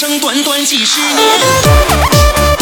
人生短短几十年。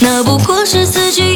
那不过是四季。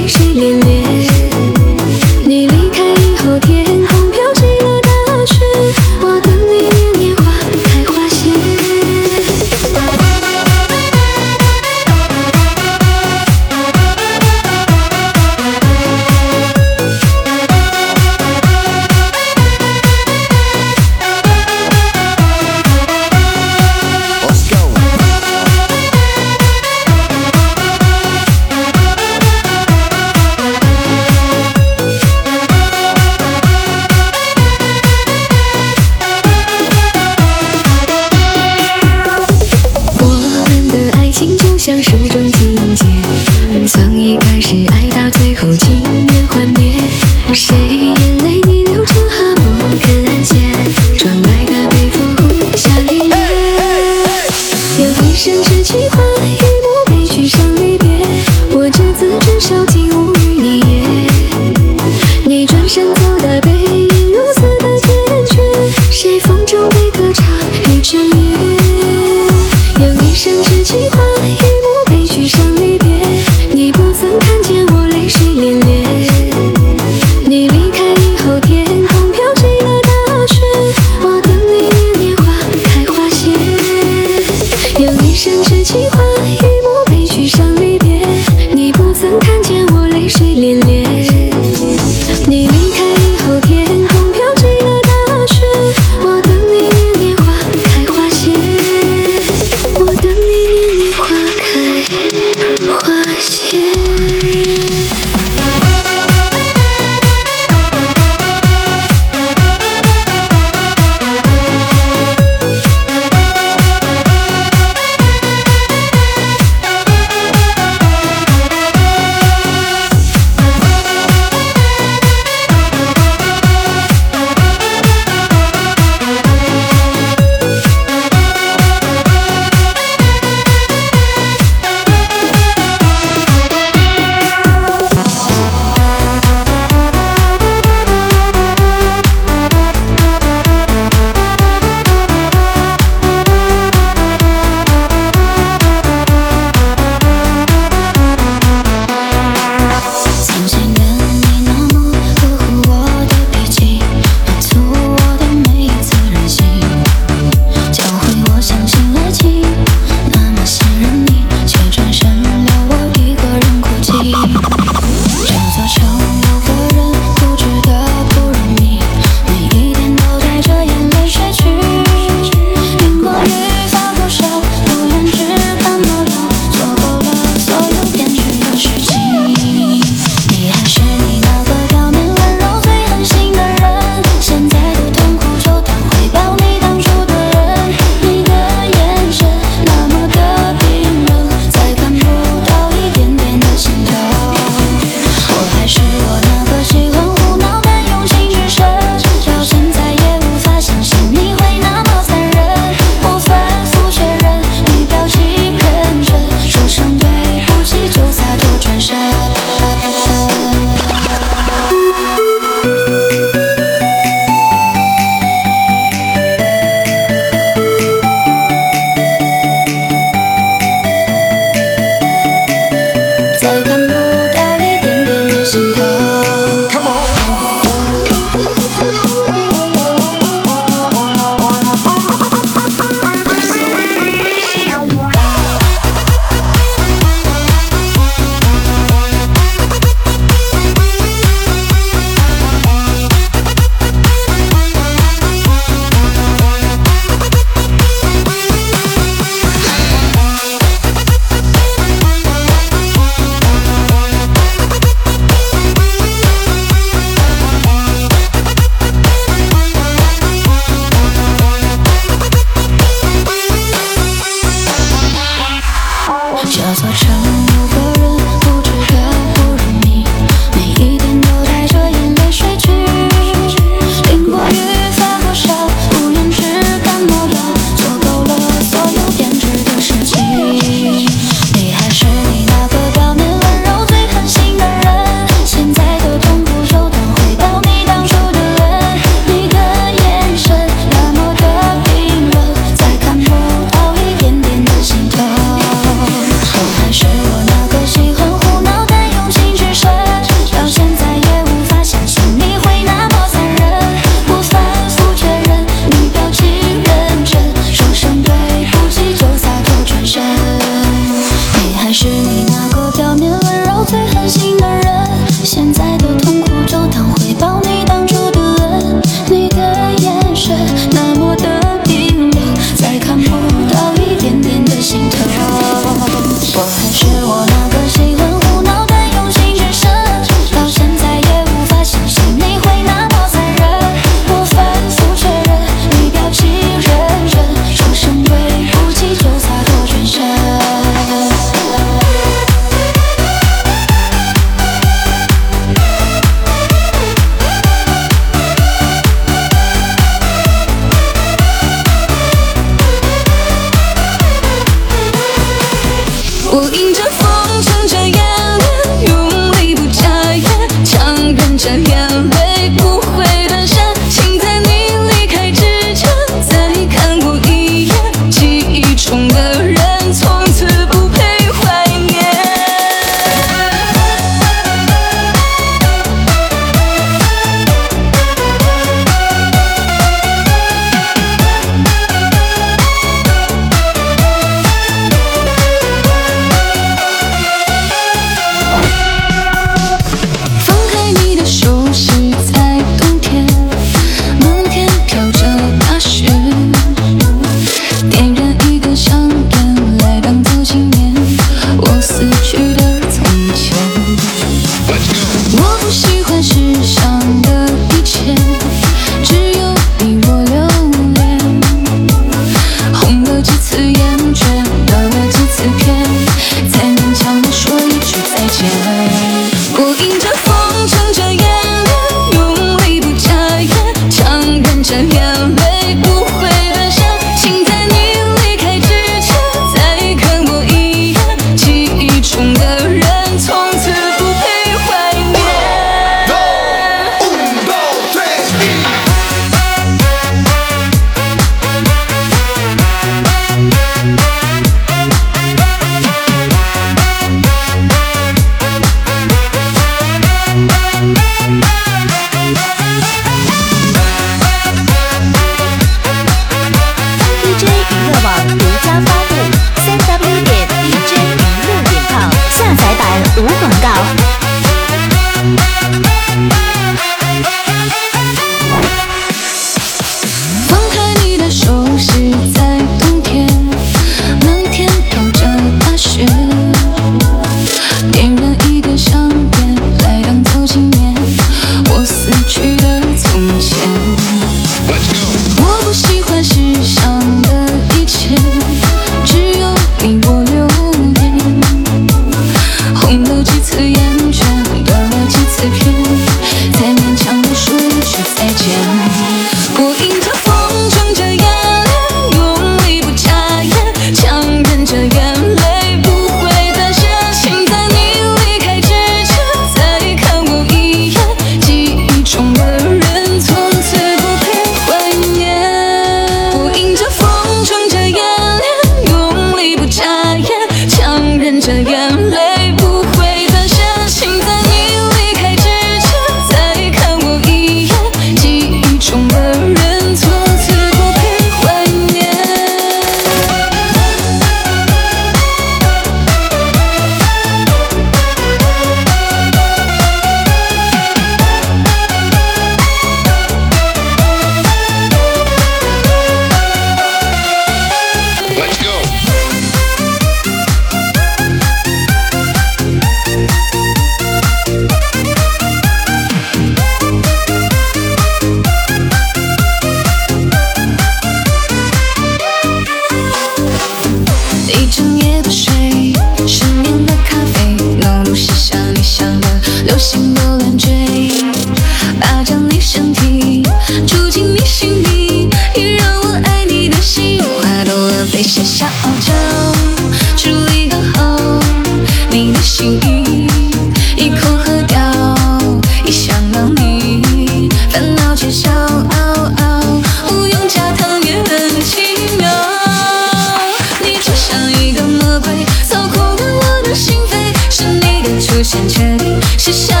先确定写下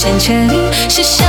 的出现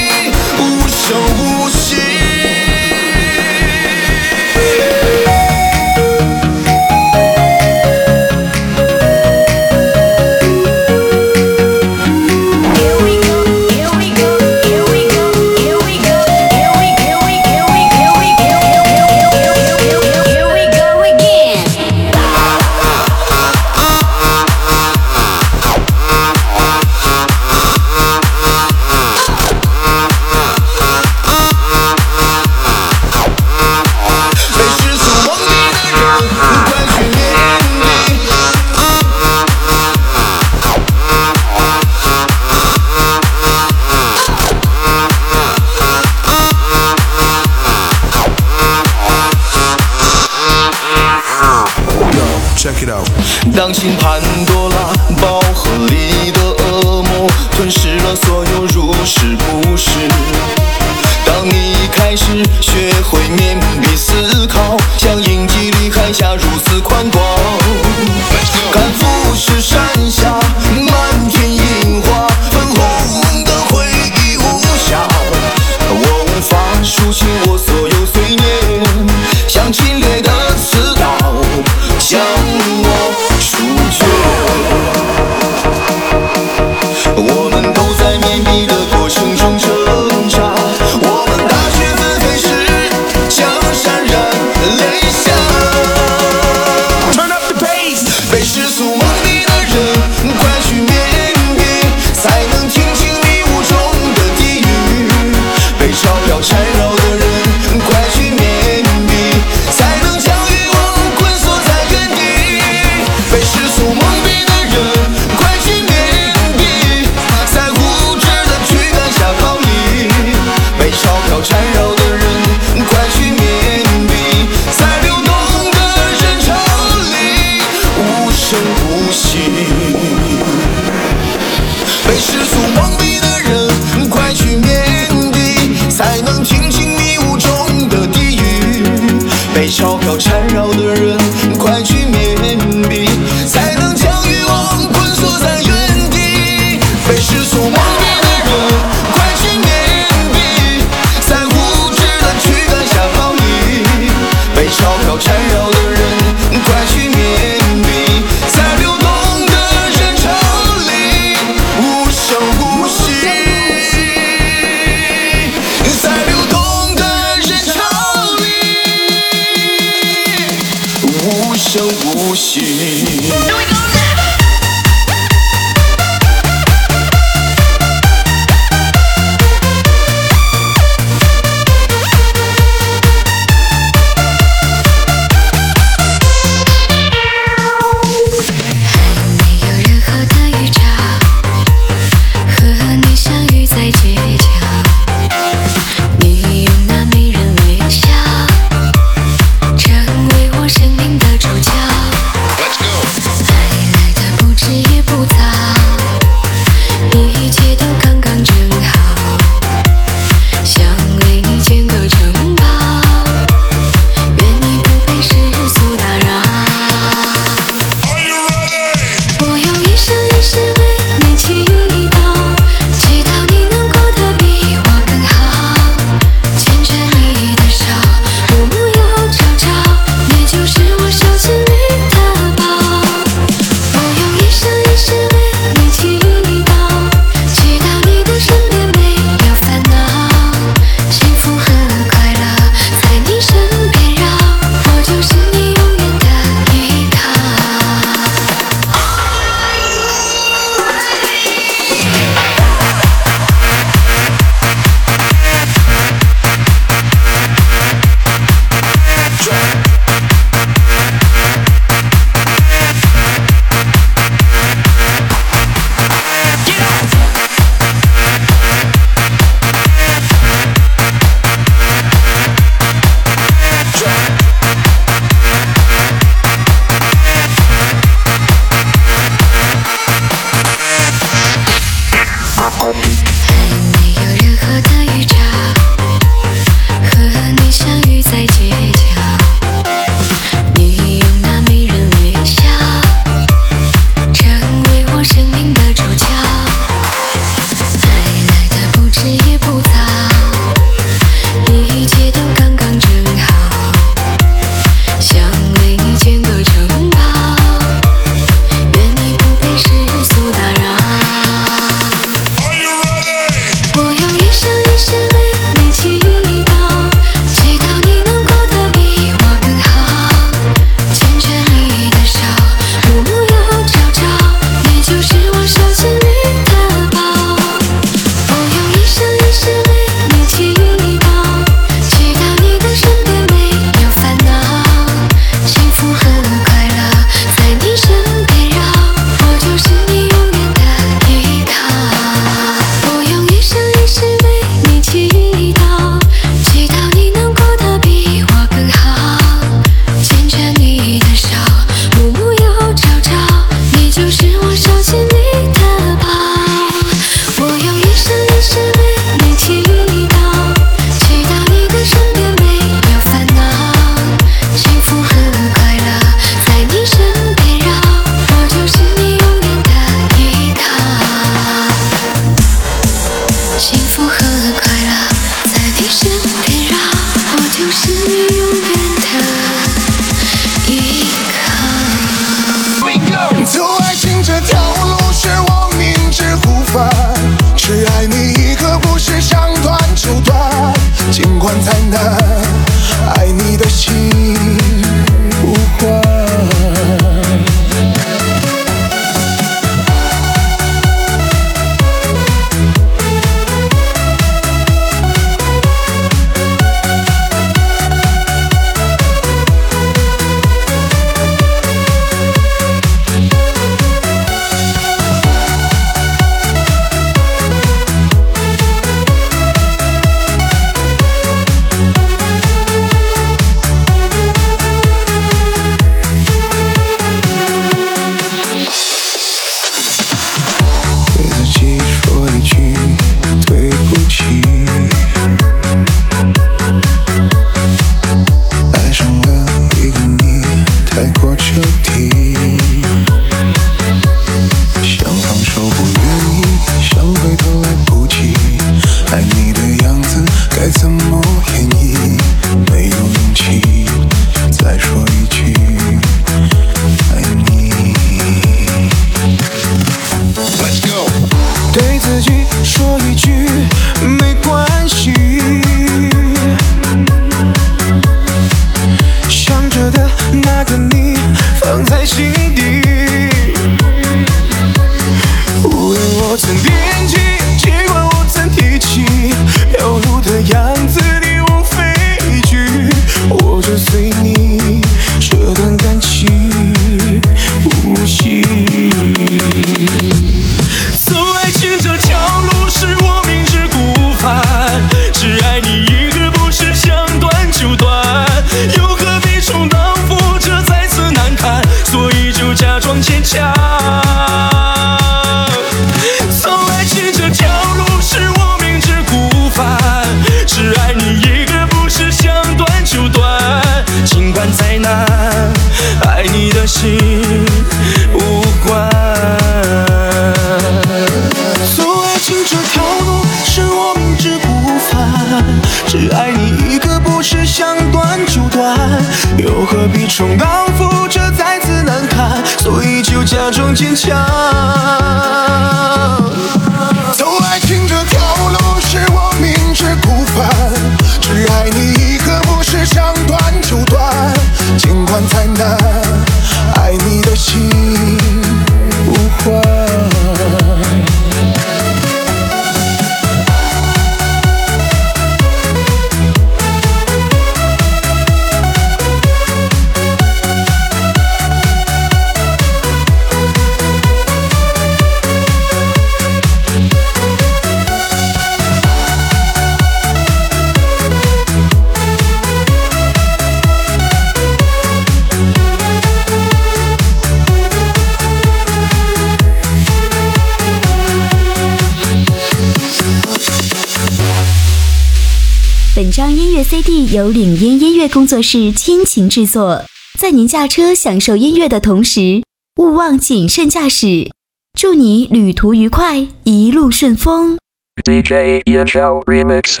由领音音乐工作室倾情制作，在您驾车享受音乐的同时，勿忘谨慎驾驶，祝你旅途愉快，一路顺风。D J E F L Remix